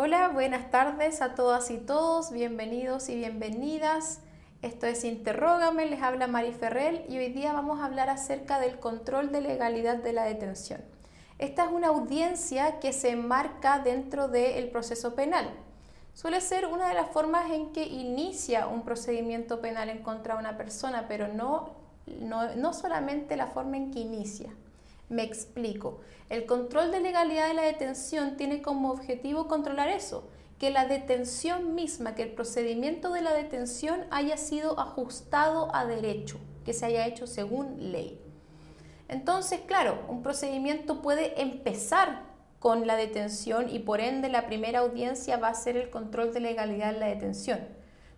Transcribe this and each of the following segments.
Hola, buenas tardes a todas y todos, bienvenidos y bienvenidas. Esto es Interrógame, les habla Mari Ferrell y hoy día vamos a hablar acerca del control de legalidad de la detención. Esta es una audiencia que se enmarca dentro del proceso penal. Suele ser una de las formas en que inicia un procedimiento penal en contra de una persona, pero no, no, no solamente la forma en que inicia. Me explico. El control de legalidad de la detención tiene como objetivo controlar eso, que la detención misma, que el procedimiento de la detención haya sido ajustado a derecho, que se haya hecho según ley. Entonces, claro, un procedimiento puede empezar con la detención y por ende la primera audiencia va a ser el control de legalidad de la detención.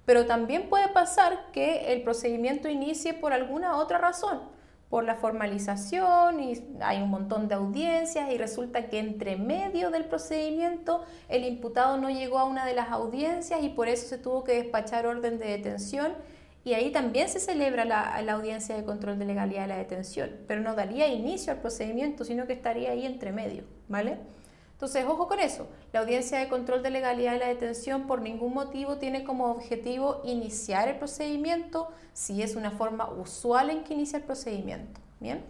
Pero también puede pasar que el procedimiento inicie por alguna otra razón por la formalización y hay un montón de audiencias y resulta que entre medio del procedimiento el imputado no llegó a una de las audiencias y por eso se tuvo que despachar orden de detención y ahí también se celebra la, la audiencia de control de legalidad de la detención, pero no daría inicio al procedimiento, sino que estaría ahí entre medio, ¿vale? Entonces, ojo con eso. La audiencia de control de legalidad de la detención por ningún motivo tiene como objetivo iniciar el procedimiento si es una forma usual en que inicia el procedimiento. Bien.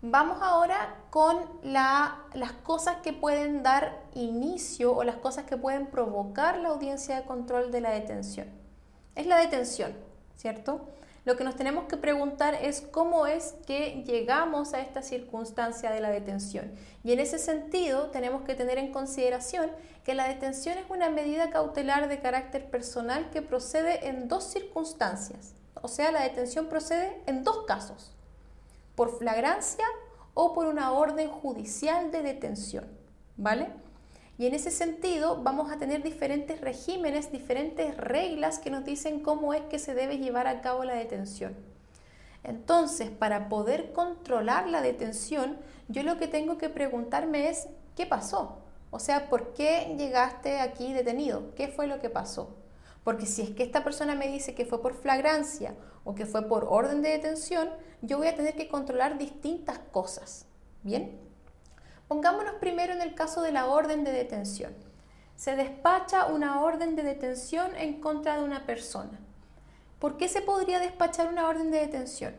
Vamos ahora con las cosas que pueden dar inicio o las cosas que pueden provocar la audiencia de control de la detención. Es la detención, ¿cierto? Lo que nos tenemos que preguntar es cómo es que llegamos a esta circunstancia de la detención. Y en ese sentido tenemos que tener en consideración que la detención es una medida cautelar de carácter personal que procede en dos circunstancias. O sea, la detención procede en dos casos, por flagrancia o por una orden judicial de detención. ¿Vale? Y en ese sentido vamos a tener diferentes regímenes, diferentes reglas que nos dicen cómo es que se debe llevar a cabo la detención. Entonces, para poder controlar la detención, yo lo que tengo que preguntarme es, ¿qué pasó? O sea, ¿por qué llegaste aquí detenido? ¿Qué fue lo que pasó? Porque si es que esta persona me dice que fue por flagrancia o que fue por orden de detención, yo voy a tener que controlar distintas cosas. ¿Bien? Pongámonos primero en el caso de la orden de detención. Se despacha una orden de detención en contra de una persona. ¿Por qué se podría despachar una orden de detención?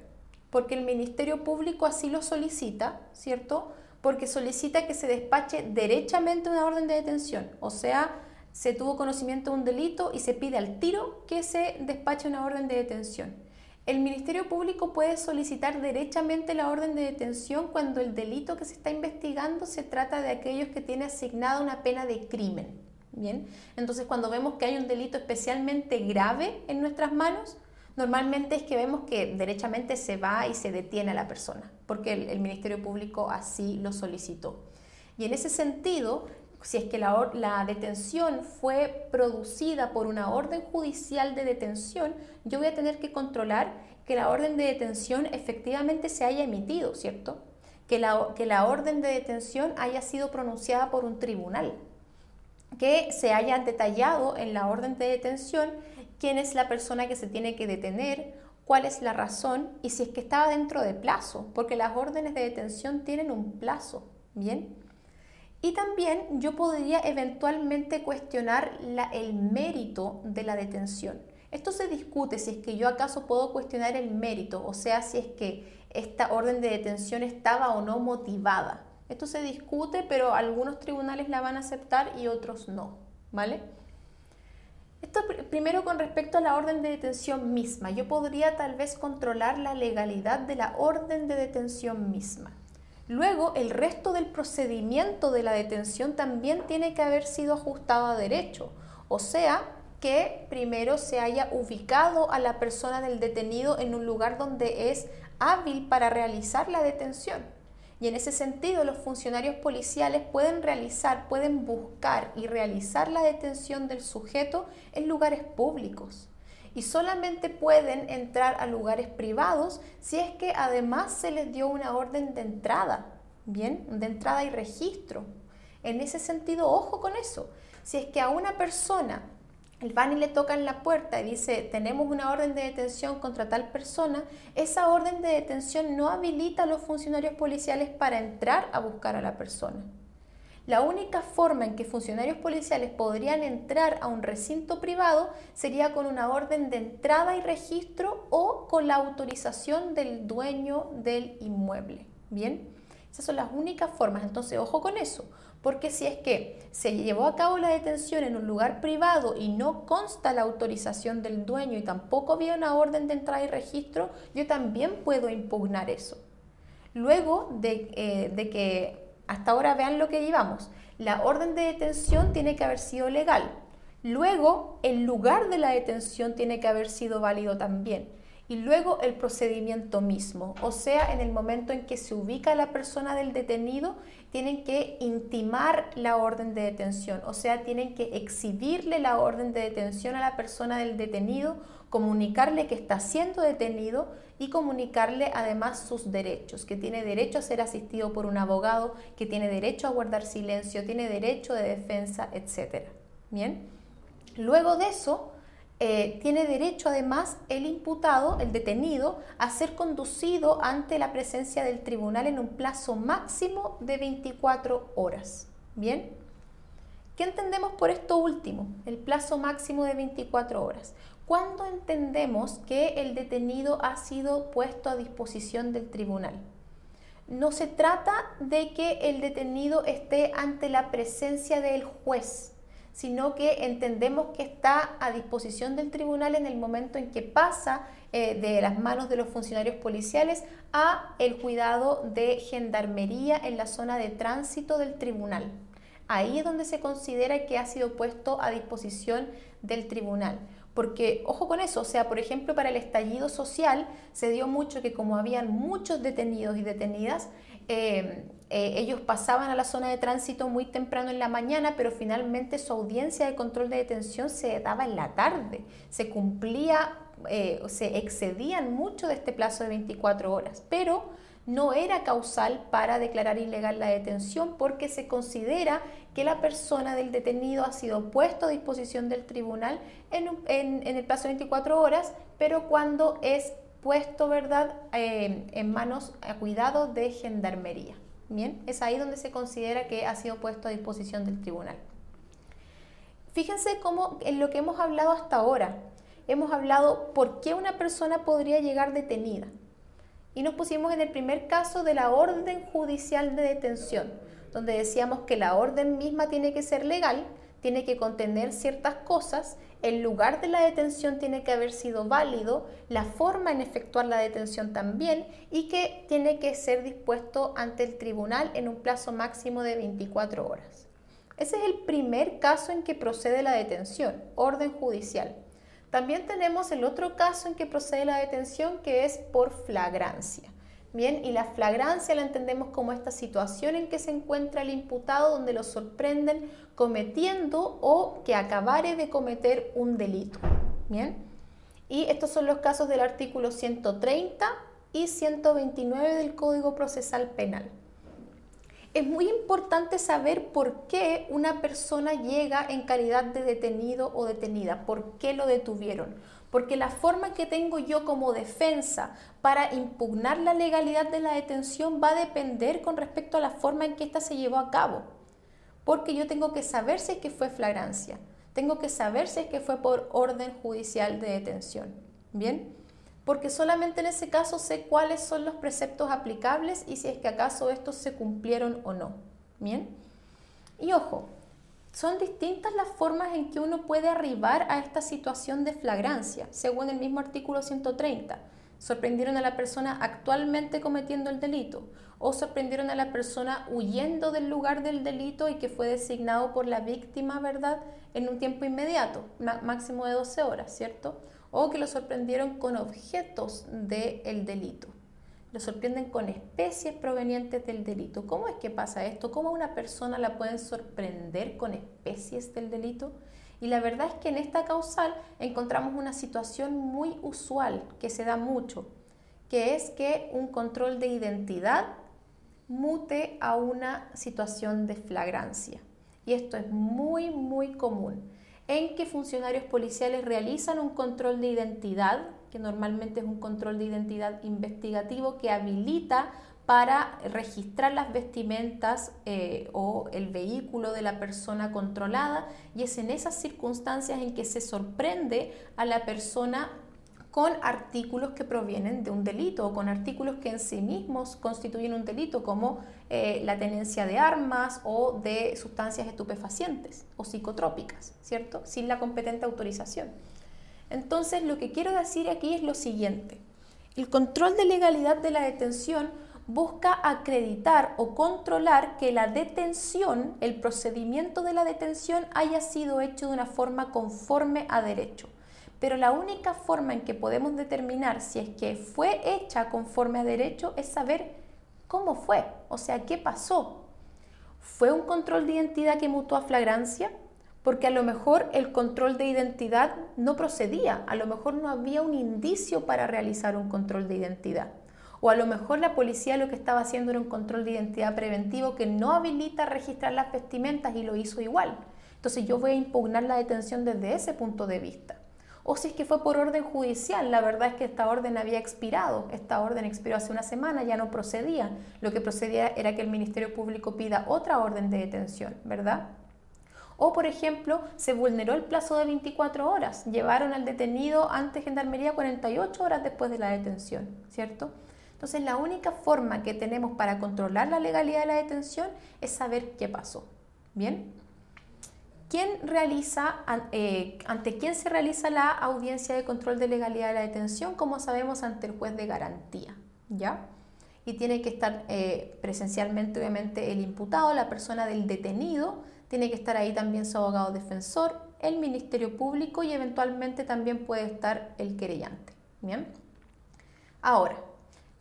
Porque el Ministerio Público así lo solicita, ¿cierto? Porque solicita que se despache derechamente una orden de detención. O sea, se tuvo conocimiento de un delito y se pide al tiro que se despache una orden de detención. El Ministerio Público puede solicitar derechamente la orden de detención cuando el delito que se está investigando se trata de aquellos que tienen asignada una pena de crimen. Bien, entonces cuando vemos que hay un delito especialmente grave en nuestras manos, normalmente es que vemos que derechamente se va y se detiene a la persona, porque el, el Ministerio Público así lo solicitó. Y en ese sentido, si es que la, detención fue producida por una orden judicial de detención, yo voy a tener que controlar que la orden de detención efectivamente se haya emitido, ¿cierto? Que la, que la orden de detención haya sido pronunciada por un tribunal, que se haya detallado en la orden de detención quién es la persona que se tiene que detener, cuál es la razón y si es que estaba dentro de plazo, porque las órdenes de detención tienen un plazo, ¿bien? Y también yo podría eventualmente cuestionar el mérito de la detención. Esto se discute si es que yo acaso puedo cuestionar el mérito, o sea, si es que esta orden de detención estaba o no motivada. Esto se discute, pero algunos tribunales la van a aceptar y otros no, ¿vale? Esto primero con respecto a la orden de detención misma. Yo podría tal vez controlar la legalidad de la orden de detención misma. Luego, el resto del procedimiento de la detención también tiene que haber sido ajustado a derecho, o sea, que primero se haya ubicado a la persona del detenido en un lugar donde es hábil para realizar la detención. Y en ese sentido, los funcionarios policiales pueden realizar, pueden buscar y realizar la detención del sujeto en lugares públicos y solamente pueden entrar a lugares privados si es que además se les dio una orden de entrada, ¿bien? De entrada y registro. En ese sentido, ojo con eso. Si es que a una persona el van y le toca en la puerta y dice, tenemos una orden de detención contra tal persona, esa orden de detención no habilita a los funcionarios policiales para entrar a buscar a la persona. La única forma en que funcionarios policiales podrían entrar a un recinto privado sería con una orden de entrada y registro o con la autorización del dueño del inmueble. Bien, esas son las únicas formas. Entonces, ojo con eso, porque si es que se llevó a cabo la detención en un lugar privado y no consta la autorización del dueño y tampoco había una orden de entrada y registro, yo también puedo impugnar eso. Luego de, eh, de que hasta ahora vean lo que llevamos. La orden de detención tiene que haber sido legal. Luego, el lugar de la detención tiene que haber sido válido también. Y luego el procedimiento mismo, o sea, en el momento en que se ubica la persona del detenido, tienen que intimar la orden de detención, o sea, tienen que exhibirle la orden de detención a la persona del detenido, comunicarle que está siendo detenido y comunicarle además sus derechos, que tiene derecho a ser asistido por un abogado, que tiene derecho a guardar silencio, tiene derecho de defensa, etc. Bien, luego de eso, eh, tiene derecho además el imputado, el detenido, a ser conducido ante la presencia del tribunal en un plazo máximo de 24 horas. ¿Bien? ¿Qué entendemos por esto último? El plazo máximo de 24 horas. ¿Cuándo entendemos que el detenido ha sido puesto a disposición del tribunal? No se trata de que el detenido esté ante la presencia del juez, sino que entendemos que está a disposición del tribunal en el momento en que pasa eh, de las manos de los funcionarios policiales a el cuidado de gendarmería en la zona de tránsito del tribunal. Ahí es donde se considera que ha sido puesto a disposición del tribunal. Porque, ojo con eso, o sea, por ejemplo, para el estallido social se dio mucho que como habían muchos detenidos y detenidas, eh, eh, ellos pasaban a la zona de tránsito muy temprano en la mañana, pero finalmente su audiencia de control de detención se daba en la tarde. Se cumplía, eh, se excedían mucho de este plazo de 24 horas, pero no era causal para declarar ilegal la detención porque se considera que la persona del detenido ha sido puesto a disposición del tribunal en, el plazo de 24 horas, pero cuando es puesto, ¿verdad?, eh, en manos, a cuidado de gendarmería. Bien, es ahí donde se considera que ha sido puesto a disposición del tribunal. Fíjense cómo en lo que hemos hablado hasta ahora, hemos hablado por qué una persona podría llegar detenida. Y nos pusimos en el primer caso de la orden judicial de detención, donde decíamos que la orden misma tiene que ser legal, tiene que contener ciertas cosas, el lugar de la detención tiene que haber sido válido, la forma en efectuar la detención también y que tiene que ser dispuesto ante el tribunal en un plazo máximo de 24 horas. Ese es el primer caso en que procede la detención, orden judicial. También tenemos el otro caso en que procede la detención que es por flagrancia. Bien, y la flagrancia la entendemos como esta situación en que se encuentra el imputado donde lo sorprenden cometiendo o que acabare de cometer un delito. Bien, y estos son los casos del artículo 130 y 129 del Código Procesal Penal. Es muy importante saber por qué una persona llega en calidad de detenido o detenida, por qué lo detuvieron porque la forma que tengo yo como defensa para impugnar la legalidad de la detención va a depender con respecto a la forma en que ésta se llevó a cabo. Porque yo tengo que saber si es que fue flagrancia, tengo que saber si es que fue por orden judicial de detención. ¿Bien? Porque solamente en ese caso sé cuáles son los preceptos aplicables y si es que acaso estos se cumplieron o no. ¿Bien? Y ojo, son distintas las formas en que uno puede arribar a esta situación de flagrancia, según el mismo artículo 130. Sorprendieron a la persona actualmente cometiendo el delito o sorprendieron a la persona huyendo del lugar del delito y que fue designado por la víctima, ¿verdad?, en un tiempo inmediato, máximo de 12 horas, ¿cierto? O que lo sorprendieron con objetos del delito lo sorprenden con especies provenientes del delito. ¿Cómo es que pasa esto? ¿Cómo a una persona la pueden sorprender con especies del delito? Y la verdad es que en esta causal encontramos una situación muy usual que se da mucho, que es que un control de identidad mute a una situación de flagrancia. Y esto es muy, muy común, en que funcionarios policiales realizan un control de identidad que normalmente es un control de identidad investigativo que habilita para registrar las vestimentas eh, o el vehículo de la persona controlada y es en esas circunstancias en que se sorprende a la persona con artículos que provienen de un delito o con artículos que en sí mismos constituyen un delito, como eh, la tenencia de armas o de sustancias estupefacientes o psicotrópicas, ¿cierto? Sin la competente autorización. Entonces, lo que quiero decir aquí es lo siguiente. El control de legalidad de la detención busca acreditar o controlar que la detención, el procedimiento de la detención haya sido hecho de una forma conforme a derecho pero la única forma en que podemos determinar si es que fue hecha conforme a derecho es saber cómo fue, o sea, qué pasó. ¿Fue un control de identidad que mutó a flagrancia? Porque a lo mejor el control de identidad no procedía, a lo mejor no había un indicio para realizar un control de identidad. O a lo mejor la policía lo que estaba haciendo era un control de identidad preventivo que no habilita registrar las vestimentas y lo hizo igual. Entonces yo voy a impugnar la detención desde ese punto de vista o si es que fue por orden judicial. La verdad es que esta orden había expirado, esta orden expiró hace una semana, ya no procedía. Lo que procedía era que el Ministerio Público pida otra orden de detención, ¿verdad? O, por ejemplo, se vulneró el plazo de 24 horas, llevaron al detenido ante Gendarmería 48 horas después de la detención, ¿cierto? Entonces, la única forma que tenemos para controlar la legalidad de la detención es saber qué pasó. ¿Bien? ¿Quién realiza, eh, ¿Ante quién se realiza la audiencia de control de legalidad de la detención? Como sabemos, ante el juez de garantía, ¿ya? Y tiene que estar eh, presencialmente, obviamente, el imputado, la persona del detenido, tiene que estar ahí también su abogado defensor, el Ministerio Público y eventualmente también puede estar el querellante, ¿bien? Ahora,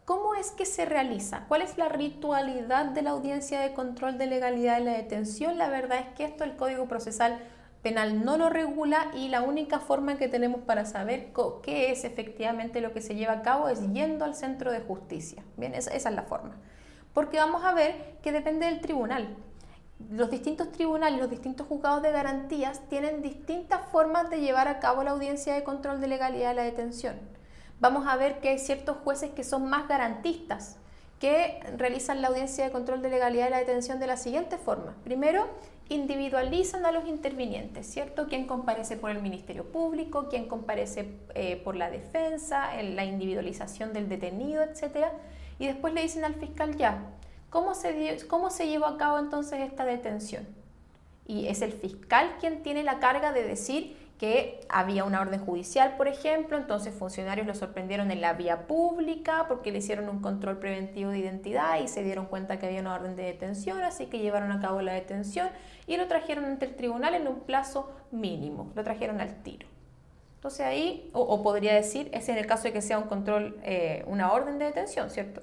¿Cómo es que se realiza? ¿Cuál es la ritualidad de la audiencia de control de legalidad de la detención? La verdad es que esto el Código Procesal Penal no lo regula y la única forma que tenemos para saber qué es efectivamente lo que se lleva a cabo es yendo al centro de justicia. Bien, esa, es la forma. Porque vamos a ver que depende del tribunal. Los distintos tribunales, los distintos juzgados de garantías tienen distintas formas de llevar a cabo la audiencia de control de legalidad de la detención vamos a ver que hay ciertos jueces que son más garantistas, que realizan la audiencia de control de legalidad de la detención de la siguiente forma. Primero, individualizan a los intervinientes, ¿cierto? ¿Quién comparece por el Ministerio Público? ¿Quién comparece eh, por la defensa? En la individualización del detenido, etcétera. Y después le dicen al fiscal ya, ¿cómo se, ¿cómo se llevó a cabo entonces esta detención? Y es el fiscal quien tiene la carga de decir que había una orden judicial, por ejemplo, entonces funcionarios lo sorprendieron en la vía pública porque le hicieron un control preventivo de identidad y se dieron cuenta que había una orden de detención, así que llevaron a cabo la detención y lo trajeron ante el tribunal en un plazo mínimo, lo trajeron al tiro. Entonces ahí, o, podría decir, es en el caso de que sea un control, eh, una orden de detención, ¿cierto?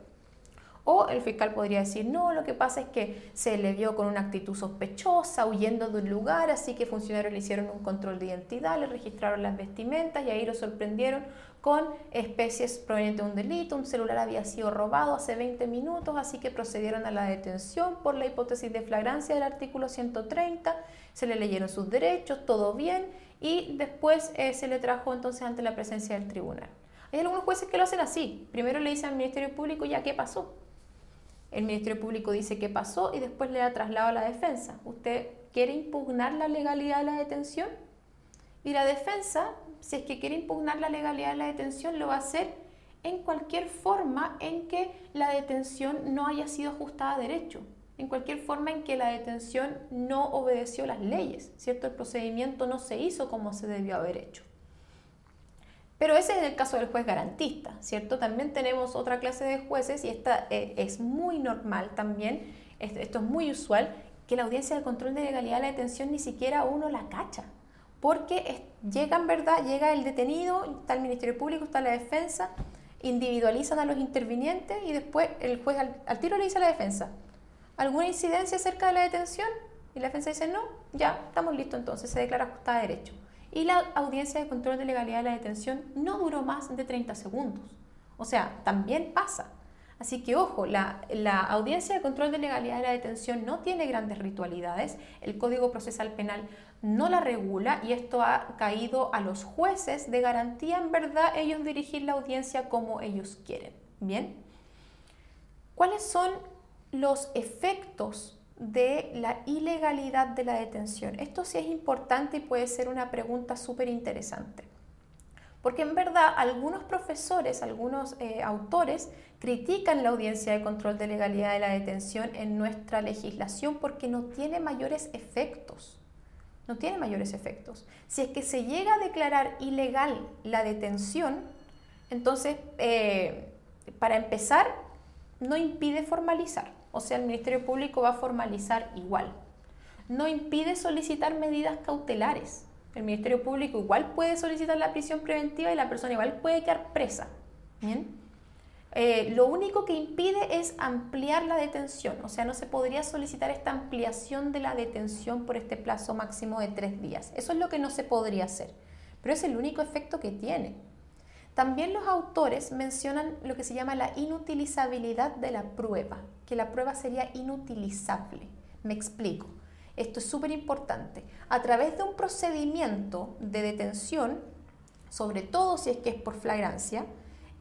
O el fiscal podría decir, no, lo que pasa es que se le vio con una actitud sospechosa, huyendo de un lugar, así que funcionarios le hicieron un control de identidad, le registraron las vestimentas y ahí lo sorprendieron con especies provenientes de un delito, un celular había sido robado hace 20 minutos, así que procedieron a la detención por la hipótesis de flagrancia del artículo 130, se le leyeron sus derechos, todo bien, y después eh, se le trajo entonces ante la presencia del tribunal. Hay algunos jueces que lo hacen así, primero le dicen al Ministerio Público ya qué pasó, el Ministerio Público dice qué pasó y después le da traslado a la defensa. ¿Usted quiere impugnar la legalidad de la detención? Y la defensa, si es que quiere impugnar la legalidad de la detención, lo va a hacer en cualquier forma en que la detención no haya sido ajustada a derecho, en cualquier forma en que la detención no obedeció las leyes, ¿cierto? El procedimiento no se hizo como se debió haber hecho. Pero ese es el caso del juez garantista, ¿cierto? También tenemos otra clase de jueces y esta eh, es muy normal también, esto es muy usual, que la audiencia de control de legalidad de la detención ni siquiera uno la cacha, porque llega en verdad, llega el detenido, está el Ministerio Público, está la defensa, individualizan a los intervinientes y después el juez al, tiro le dice a la defensa, ¿alguna incidencia acerca de la detención? Y la defensa dice, no, ya, estamos listos entonces, se declara ajustada a derecho y la audiencia de control de legalidad de la detención no duró más de 30 segundos. O sea, también pasa. Así que ojo, la, audiencia de control de legalidad de la detención no tiene grandes ritualidades, el Código Procesal Penal no la regula y esto ha caído a los jueces de garantía, en verdad, ellos dirigir la audiencia como ellos quieren. Bien. ¿Cuáles son los efectos de la ilegalidad de la detención? Esto sí es importante y puede ser una pregunta súper interesante. Porque en verdad algunos profesores, algunos eh, autores critican la audiencia de control de legalidad de la detención en nuestra legislación porque no tiene mayores efectos. No tiene mayores efectos. Si es que se llega a declarar ilegal la detención, entonces, eh, para empezar, no impide formalizar. O sea, el Ministerio Público va a formalizar igual. No impide solicitar medidas cautelares. El Ministerio Público igual puede solicitar la prisión preventiva y la persona igual puede quedar presa. ¿Bien? Eh, lo único que impide es ampliar la detención, o sea, no se podría solicitar esta ampliación de la detención por este plazo máximo de tres días. Eso es lo que no se podría hacer, pero es el único efecto que tiene. También los autores mencionan lo que se llama la inutilizabilidad de la prueba, que la prueba sería inutilizable. Me explico. Esto es súper importante. A través de un procedimiento de detención, sobre todo si es que es por flagrancia,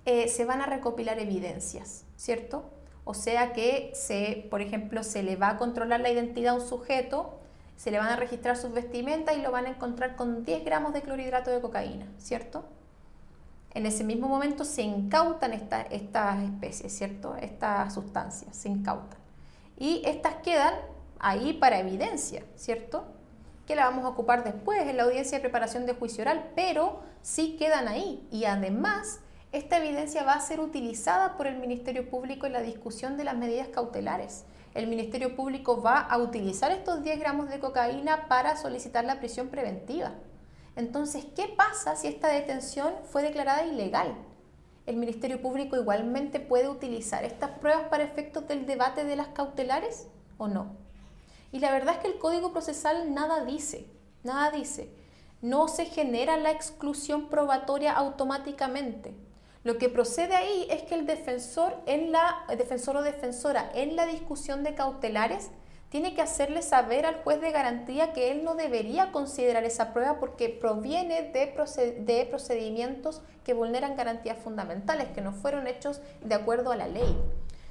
eh, se van a recopilar evidencias, ¿cierto? O sea que, se, por ejemplo, se le va a controlar la identidad a un sujeto, se le van a registrar sus vestimentas y lo van a encontrar con 10 gramos de clorhidrato de cocaína, ¿cierto? En ese mismo momento se incautan estas especies, ¿cierto? Estas sustancias se incautan. Y estas quedan ahí para evidencia, ¿cierto? Que la vamos a ocupar después en la audiencia de preparación de juicio oral, pero sí quedan ahí. Y además, esta evidencia va a ser utilizada por el Ministerio Público en la discusión de las medidas cautelares. El Ministerio Público va a utilizar estos 10 gramos de cocaína para solicitar la prisión preventiva. Entonces, ¿qué pasa si esta detención fue declarada ilegal? ¿El Ministerio Público igualmente puede utilizar estas pruebas para efectos del debate de las cautelares o no? Y la verdad es que el Código Procesal nada dice, nada dice. No se genera la exclusión probatoria automáticamente. Lo que procede ahí es que el defensor, en la, defensor o defensora en la discusión de cautelares tiene que hacerle saber al juez de garantía que él no debería considerar esa prueba porque proviene de, procedimientos que vulneran garantías fundamentales, que no fueron hechos de acuerdo a la ley.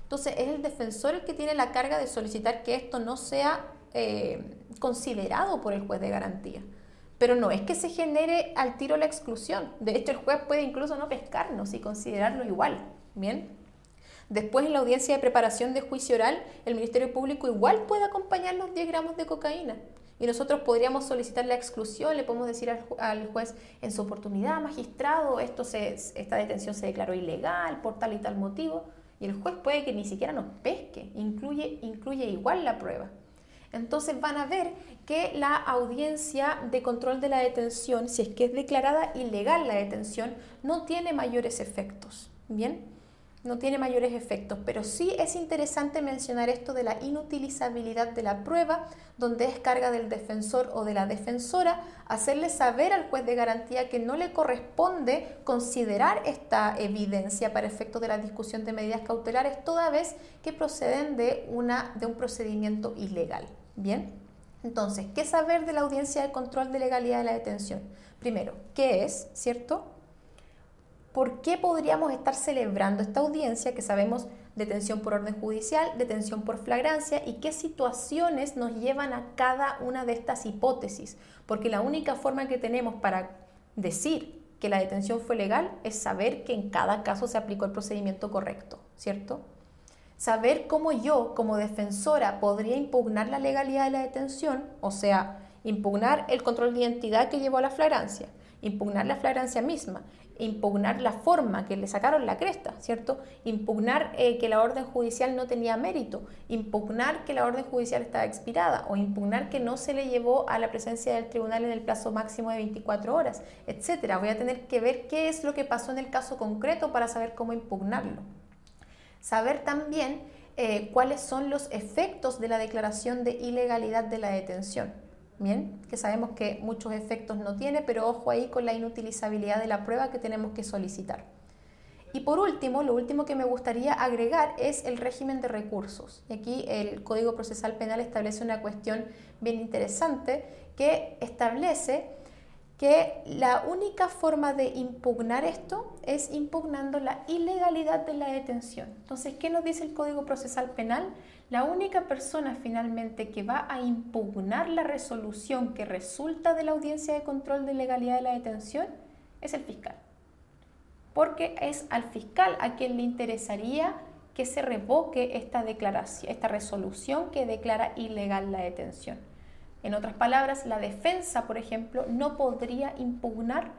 Entonces es el defensor el que tiene la carga de solicitar que esto no sea eh, considerado por el juez de garantía. Pero no es que se genere al tiro la exclusión. De hecho, el juez puede incluso no pescarnos y considerarlo igual. Bien. Después, en la audiencia de preparación de juicio oral, el Ministerio Público igual puede acompañar los 10 gramos de cocaína. Y nosotros podríamos solicitar la exclusión, le podemos decir al, juez en su oportunidad, magistrado, esto se, esta detención se declaró ilegal por tal y tal motivo. Y el juez puede que ni siquiera nos pesque, incluye, incluye igual la prueba. Entonces van a ver que la audiencia de control de la detención, si es que es declarada ilegal la detención, no tiene mayores efectos. Bien, no tiene mayores efectos, pero sí es interesante mencionar esto de la inutilizabilidad de la prueba, donde es carga del defensor o de la defensora hacerle saber al juez de garantía que no le corresponde considerar esta evidencia para efectos de la discusión de medidas cautelares, toda vez que proceden de, una, de un procedimiento ilegal. Bien, entonces, ¿qué saber de la audiencia de control de legalidad de la detención? Primero, ¿qué es, cierto? ¿Por qué podríamos estar celebrando esta audiencia que sabemos detención por orden judicial, detención por flagrancia y qué situaciones nos llevan a cada una de estas hipótesis? Porque la única forma que tenemos para decir que la detención fue legal es saber que en cada caso se aplicó el procedimiento correcto, ¿cierto? saber cómo yo, como defensora, podría impugnar la legalidad de la detención, o sea, impugnar el control de identidad que llevó a la flagrancia, impugnar la flagrancia misma, impugnar la forma que le sacaron la cresta, ¿cierto? Impugnar eh, que la orden judicial no tenía mérito, impugnar que la orden judicial estaba expirada o impugnar que no se le llevó a la presencia del tribunal en el plazo máximo de 24 horas, etcétera. Voy a tener que ver qué es lo que pasó en el caso concreto para saber cómo impugnarlo. Saber también eh, cuáles son los efectos de la declaración de ilegalidad de la detención. Bien, que sabemos que muchos efectos no tiene, pero ojo ahí con la inutilizabilidad de la prueba que tenemos que solicitar. Y por último, lo último que me gustaría agregar es el régimen de recursos. Y aquí el Código Procesal Penal establece una cuestión bien interesante que establece que la única forma de impugnar esto es impugnando la ilegalidad de la detención. Entonces, ¿qué nos dice el Código Procesal Penal? La única persona finalmente que va a impugnar la resolución que resulta de la audiencia de control de legalidad de la detención es el fiscal. Porque es al fiscal a quien le interesaría que se revoque esta declaración, esta resolución que declara ilegal la detención. En otras palabras, la defensa, por ejemplo, no podría impugnar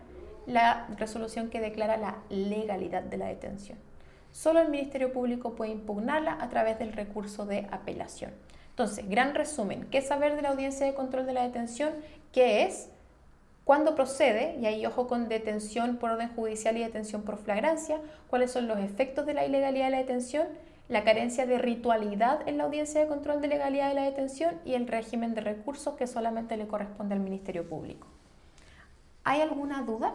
la resolución que declara la legalidad de la detención. Solo el Ministerio Público puede impugnarla a través del recurso de apelación. Entonces, gran resumen, ¿qué saber de la audiencia de control de la detención? ¿Qué es? ¿Cuándo procede? Y ahí ojo con detención por orden judicial y detención por flagrancia. ¿Cuáles son los efectos de la ilegalidad de la detención? la carencia de ritualidad en la audiencia de control de legalidad de la detención y el régimen de recursos que solamente le corresponde al Ministerio Público. ¿Hay alguna duda?